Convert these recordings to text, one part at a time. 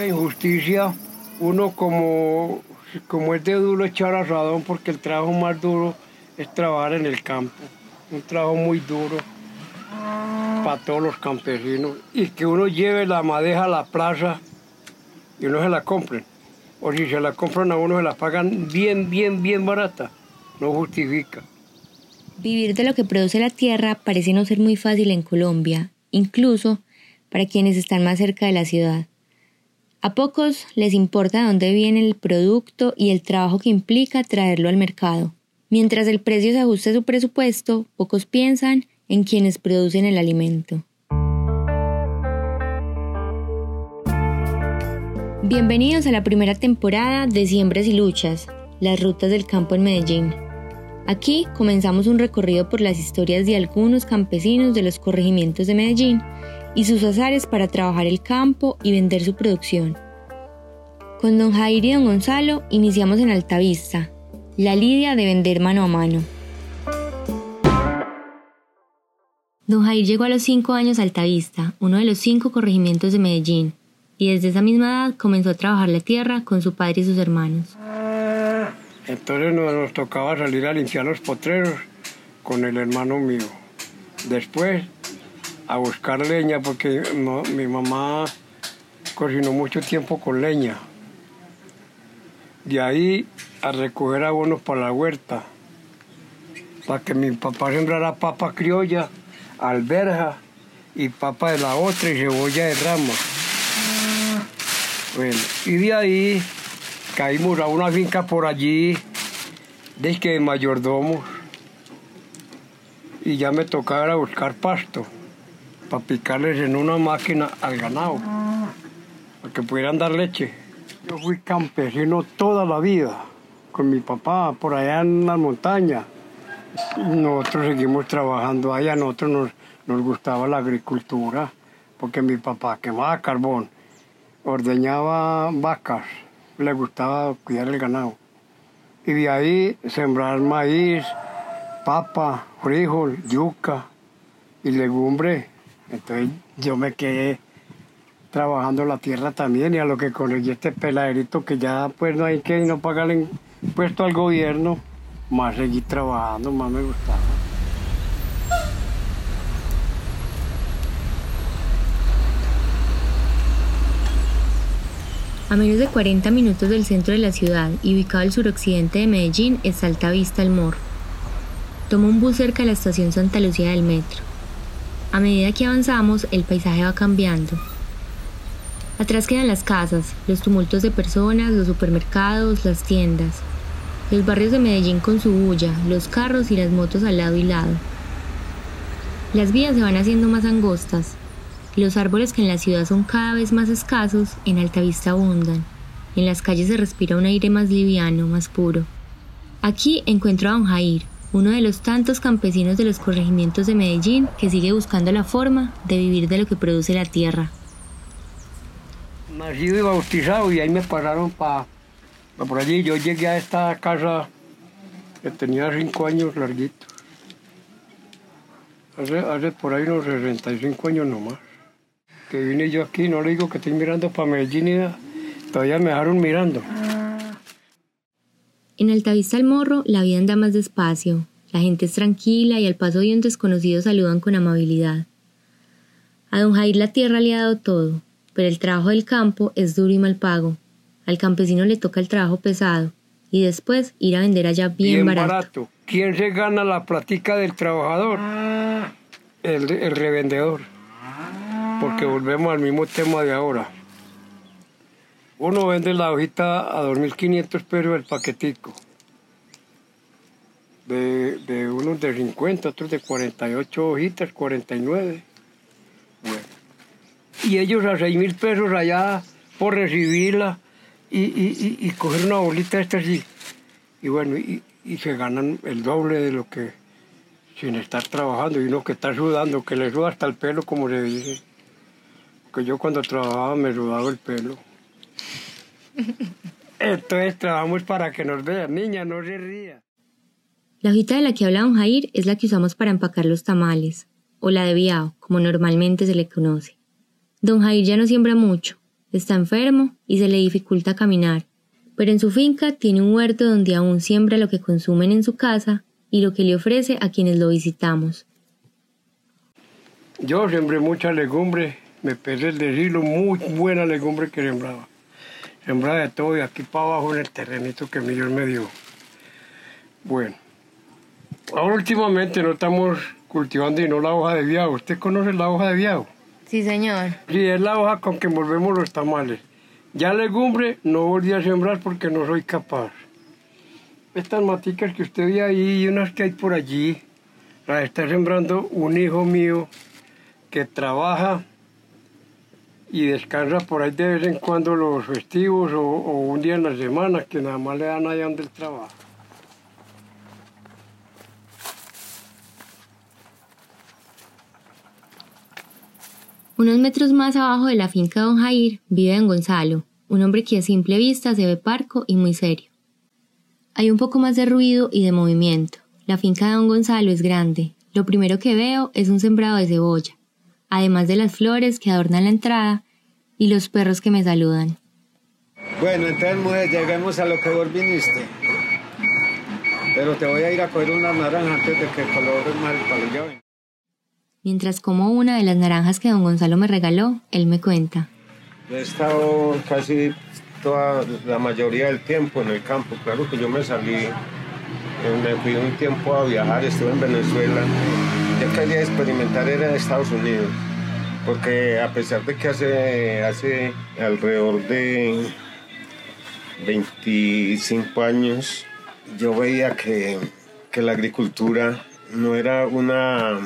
mucha injusticia. Uno como, como es de duro echar asadón porque el trabajo más duro es trabajar en el campo. Un trabajo muy duro para todos los campesinos. Y que uno lleve la madeja a la plaza y uno se la compren. O si se la compran a uno se la pagan bien, bien, bien barata. No justifica. Vivir de lo que produce la tierra parece no ser muy fácil en Colombia, incluso para quienes están más cerca de la ciudad. A pocos les importa dónde viene el producto y el trabajo que implica traerlo al mercado. Mientras el precio se ajuste a su presupuesto, pocos piensan en quienes producen el alimento. Bienvenidos a la primera temporada de Siembras y Luchas, las rutas del campo en Medellín. Aquí comenzamos un recorrido por las historias de algunos campesinos de los corregimientos de Medellín y sus azares para trabajar el campo y vender su producción. Con don Jair y don Gonzalo iniciamos en Altavista, la lidia de vender mano a mano. Don Jair llegó a los 5 años a Altavista, uno de los cinco corregimientos de Medellín, y desde esa misma edad comenzó a trabajar la tierra con su padre y sus hermanos. Entonces nos, tocaba salir a limpiar los potreros con el hermano mío. Después a buscar leña porque mi mamá cocinó mucho tiempo con leña. De ahí a recoger abonos para la huerta, para que mi papá sembrara papa criolla, alberja y papa de la otra y cebolla de rama. Bueno, y de ahí caímos a una finca por allí, de que de mayordomos, y ya me tocaba buscar pasto para picarles en una máquina al ganado, para que pudieran dar leche. Yo fui campesino toda la vida, con mi papá por allá en la montaña. Nosotros seguimos trabajando allá, nosotros nos, nos gustaba la agricultura, porque mi papá quemaba carbón ordeñaba vacas, le gustaba cuidar el ganado. Y de ahí sembrar maíz, papa, frijol, yuca y legumbre. Entonces yo me quedé trabajando la tierra también y a lo que conseguí este peladerito que ya pues no hay que no pagarle impuesto al gobierno, más seguí trabajando, más me gustaba. A menos de 40 minutos del centro de la ciudad ubicado al suroccidente de Medellín está Alta Vista El Morro. Tomo un bus cerca de la estación Santa Lucía del metro. A medida que avanzamos, el paisaje va cambiando. Atrás quedan las casas, los tumultos de personas, los supermercados, las tiendas, los barrios de Medellín con su bulla, los carros y las motos al lado y lado. Las vías se van haciendo más angostas, los árboles que en la ciudad son cada vez más escasos, en Altavista abundan. En las calles se respira un aire más liviano, más puro. Aquí encuentro a don Jair, uno de los tantos campesinos de los corregimientos de Medellín que sigue buscando la forma de vivir de lo que produce la tierra. Nacido y bautizado y ahí me pararon para por allí. Yo llegué a esta casa que tenía cinco años larguitos. Hace, hace por ahí unos 65 años nomás que vine yo aquí, no le digo que estoy mirando para Medellín y todavía me dejaron mirando. En Altavista al Morro la vida anda más despacio, la gente es tranquila y al paso de un desconocido saludan con amabilidad. A don Jair la tierra le ha dado todo, pero el trabajo del campo es duro y mal pago. Al campesino le toca el trabajo pesado y después ir a vender allá bien, barato. ¿Quién se gana la platica del trabajador? El, el revendedor porque volvemos al mismo tema de ahora. Uno vende la hojita a 2.500 pesos el paquetico. De, unos de 50, otros de 48 hojitas, 49. Bueno. Y ellos a 6.000 pesos allá por recibirla y, y, y, coger una bolita esta así. Y bueno, y, se ganan el doble de lo que sin estar trabajando. Y uno que está sudando, que le suda hasta el pelo, como se dice que yo cuando trabajaba me rodaba el pelo. Entonces trabajamos para que nos vean. Niña, no se ría. La hojita de la que habla don Jair es la que usamos para empacar los tamales, o la de viao, como normalmente se le conoce. Don Jair ya no siembra mucho, está enfermo y se le dificulta caminar, pero en su finca tiene un huerto donde aún siembra lo que consumen en su casa y lo que le ofrece a quienes lo visitamos. Yo sembré mucha legumbre, me perdí el decirlo, muy buena legumbre que sembraba. Sembraba de todo y aquí para abajo en el terrenito que mi Dios me dio. Bueno, ahora últimamente no estamos cultivando y no la hoja de viago. ¿Usted conoce la hoja de viago? Sí, señor. Sí, es la hoja con que envolvemos los tamales. Ya legumbre no volví a sembrar porque no soy capaz. Estas maticas que usted ve ahí y unas que hay por allí, las está sembrando un hijo mío que trabaja y descansa por ahí de vez en cuando los festivos o, un día en la semana, que nada más le dan allá donde él trabaja. Unos metros más abajo de la finca de Don Jair vive Don Gonzalo, un hombre que a simple vista se ve parco y muy serio. Hay un poco más de ruido y de movimiento. La finca de Don Gonzalo es grande. Lo primero que veo es un sembrado de cebolla, además de las flores que adornan la entrada y los perros que me saludan. Bueno, entonces mujer, lleguemos a lo que vos viniste. Pero te voy a ir a coger una naranja antes de que el color mal para Mientras como una de las naranjas que don Gonzalo me regaló, él me cuenta. He estado casi toda la mayoría del tiempo en el campo. Claro que yo me salí, eh, me fui un tiempo a viajar, estuve en Venezuela. Yo quería experimentar era en Estados Unidos, porque a pesar de que hace, hace alrededor de 25 años yo veía que, que la agricultura no era una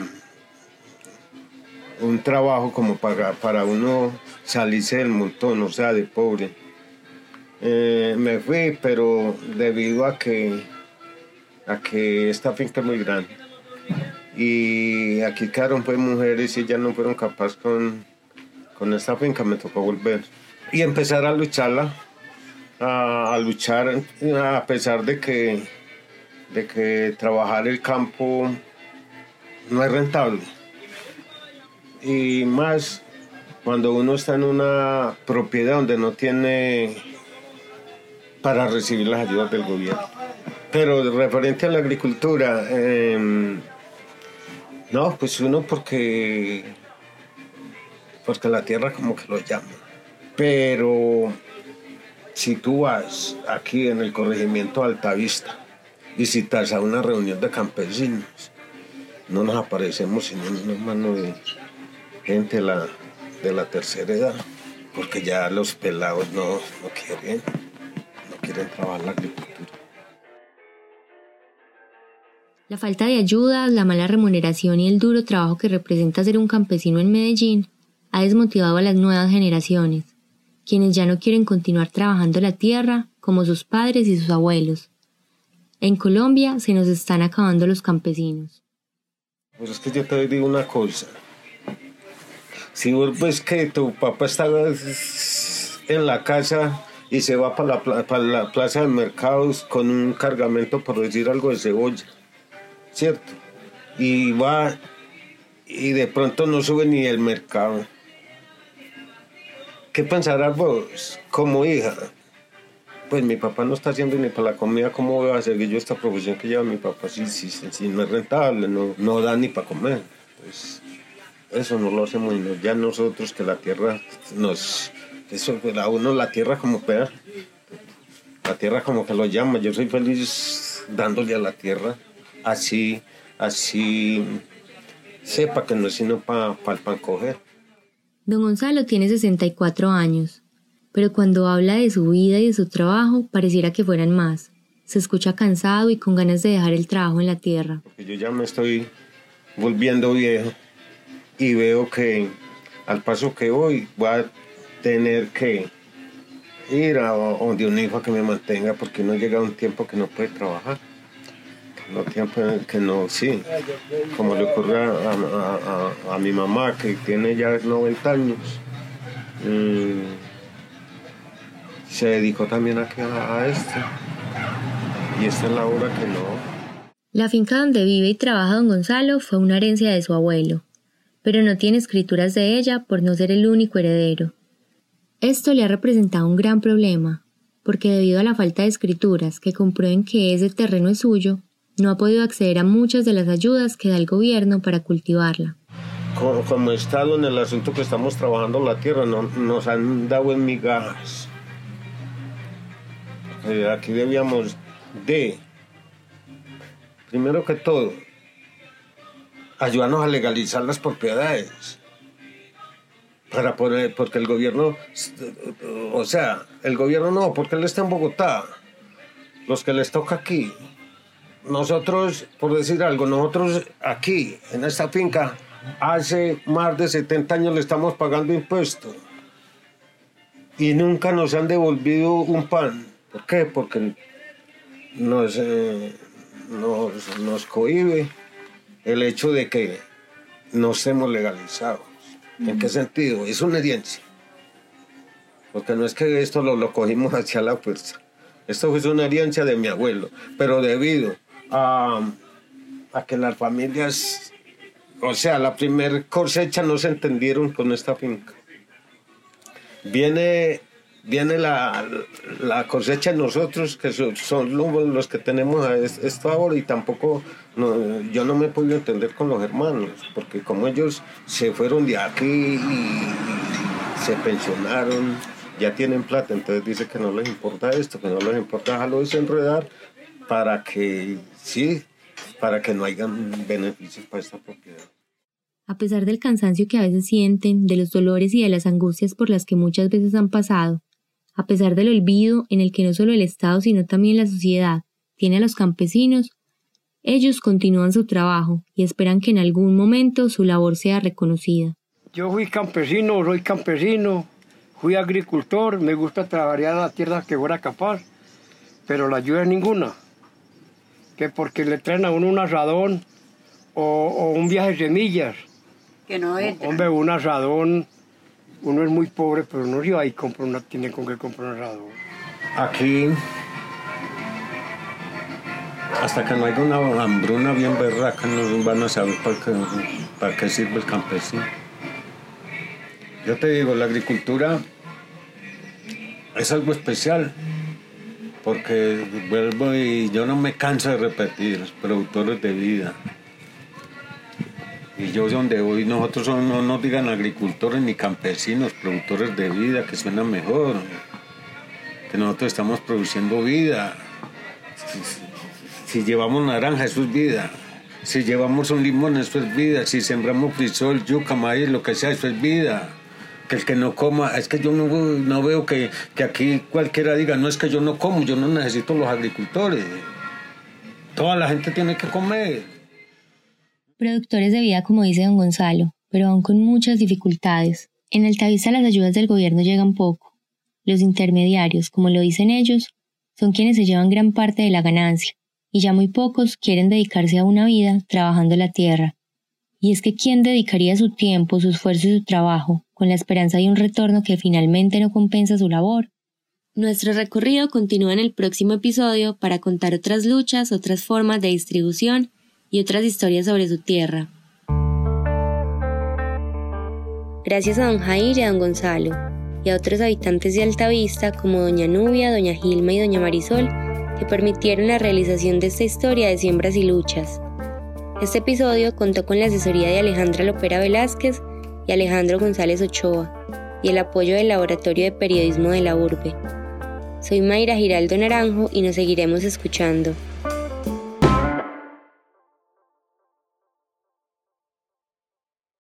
un trabajo como para, para uno salirse del montón, o sea, de pobre. Eh, me fui, pero debido a que, a que esta finca es muy grande. Y aquí quedaron pues mujeres y ya no fueron capaces con, con esta finca, me tocó volver. Y empezar a lucharla, a, a luchar a pesar de que, de que trabajar el campo no es rentable y más cuando uno está en una propiedad donde no tiene para recibir las ayudas del gobierno. Pero referente a la agricultura, em, no, pues uno porque, porque la tierra como que lo llama. Pero si tú vas aquí en el corregimiento Altavista y citas a una reunión de campesinos, no nos aparecemos sino en una mano de gente la, de la tercera edad, porque ya los pelados no, no quieren, no quieren trabajar la agricultura. La falta de ayuda, la mala remuneración y el duro trabajo que representa ser un campesino en Medellín ha desmotivado a las nuevas generaciones, quienes ya no quieren continuar trabajando la tierra como sus padres y sus abuelos. En Colombia se nos están acabando los campesinos. Pues es que yo te digo una cosa, si vos ves que tu papá está en la casa y se va para la, la plaza de mercados con un cargamento, por decir algo, de cebolla, ¿cierto? Y va y de pronto no sube ni el mercado. ¿Qué pensarás vos como hija? Pues mi papá no está haciendo ni para la comida, ¿cómo voy a seguir yo esta profesión que lleva mi papá? Si, si, si no es rentable, no, no da ni para comer. Pues, eso no lo hacemos ya nosotros que la tierra nos eso a uno la tierra como pega la tierra como que lo llama yo soy feliz dándole a la tierra así así sepa que no es sino para pa el pan coger Don Gonzalo tiene 64 años, pero cuando habla de su vida y de su trabajo pareciera que fueran más. Se escucha cansado y con ganas de dejar el trabajo en la tierra. Porque yo ya me estoy volviendo viejo y veo que al paso que voy voy a tener que ir a donde un hijo a que me mantenga porque no llega un tiempo que no puede trabajar. No tiempo que no, sí, como le ocurre a, mi mamá que tiene ya 90 años. Mm, se dedicó también a, a esto. Y esta es la obra que no. La finca donde vive y trabaja don Gonzalo fue una herencia de su abuelo, pero no tiene escrituras de ella por no ser el único heredero. Esto le ha representado un gran problema, porque debido a la falta de escrituras que comprueben que ese terreno es suyo, no ha podido acceder a muchas de las ayudas que da el gobierno para cultivarla. Como, Estado en el asunto que estamos trabajando la tierra, no, nos han dado en migajas. Eh, aquí debíamos de, primero que todo, ayudarnos a legalizar las propiedades. Para poder, porque el gobierno, o sea, el gobierno no, porque él está en Bogotá. Los que les toca aquí. Nosotros, por decir algo, nosotros aquí, en esta finca, hace más de 70 años le estamos pagando impuestos. Y nunca nos han devolvido un pan. ¿Por qué? Porque nos, eh, nos, nos cohibe el hecho de que no seamos legalizados. ¿En qué sentido? Es una herencia. Porque no es que esto lo, lo cogimos hacia la fuerza. Esto fue una herencia de mi abuelo. Pero debido a, a que las familias, o sea, la primera cosecha no se entendieron con esta finca. Viene viene la, la cosecha de nosotros, que son, los que tenemos esto ahora, y tampoco yo no me he podido entender con los hermanos, porque como ellos se fueron de aquí y, se pensionaron, ya tienen plata, entonces dice que no les importa esto, que no les importa dejarlo desenredar para que sí, para que no haya beneficios para esta propiedad. A pesar del cansancio que a veces sienten, de los dolores y de las angustias por las que muchas veces han pasado, a pesar del olvido en el que no solo el Estado, sino también la sociedad tiene a los campesinos, ellos continúan su trabajo y esperan que en algún momento su labor sea reconocida. Yo fui campesino, soy campesino, fui agricultor, me gusta trabajar en la tierra que fuera capaz, pero la ayuda es ninguna. Que porque le traen a uno un asadón o, un viaje de semillas. Que no es. Hombre, un asadón uno es muy pobre, pero no yo ahí compro una, tiene con qué comprar un asador. Aquí, hasta que no haya una hambruna bien berraca, no van a saber para qué, para qué sirve el campesino. Yo te digo, la agricultura es algo especial, porque vuelvo y yo no me canso de repetir, productores de vida. Y yo donde hoy nosotros no nos digan agricultores ni campesinos, productores de vida, que suena mejor. Que nosotros estamos produciendo vida. Si, llevamos naranja, eso es vida. Si llevamos un limón, eso es vida. Si sembramos frisol, yuca, maíz, lo que sea, eso es vida. El que no coma, es que yo no, no veo que, que aquí cualquiera diga, no es que yo no como, yo no necesito los agricultores. Toda la gente tiene que comer productores de vida como dice don Gonzalo, pero aún con muchas dificultades. En Altavista las ayudas del gobierno llegan poco. Los intermediarios, como lo dicen ellos, son quienes se llevan gran parte de la ganancia, y ya muy pocos quieren dedicarse a una vida trabajando la tierra. Y es que ¿quién dedicaría su tiempo, su esfuerzo y su trabajo con la esperanza de un retorno que finalmente no compensa su labor? Nuestro recorrido continúa en el próximo episodio para contar otras luchas, otras formas de distribución y otras historias sobre su tierra. Gracias a don Jair y a don Gonzalo, y a otros habitantes de Altavista como doña Nubia, doña Gilma y doña Marisol, que permitieron la realización de esta historia de siembras y luchas. Este episodio contó con la asesoría de Alejandra Lopera Velázquez y Alejandro González Ochoa, y el apoyo del Laboratorio de Periodismo de la Urbe. Soy Mayra Giraldo Naranjo y nos seguiremos escuchando.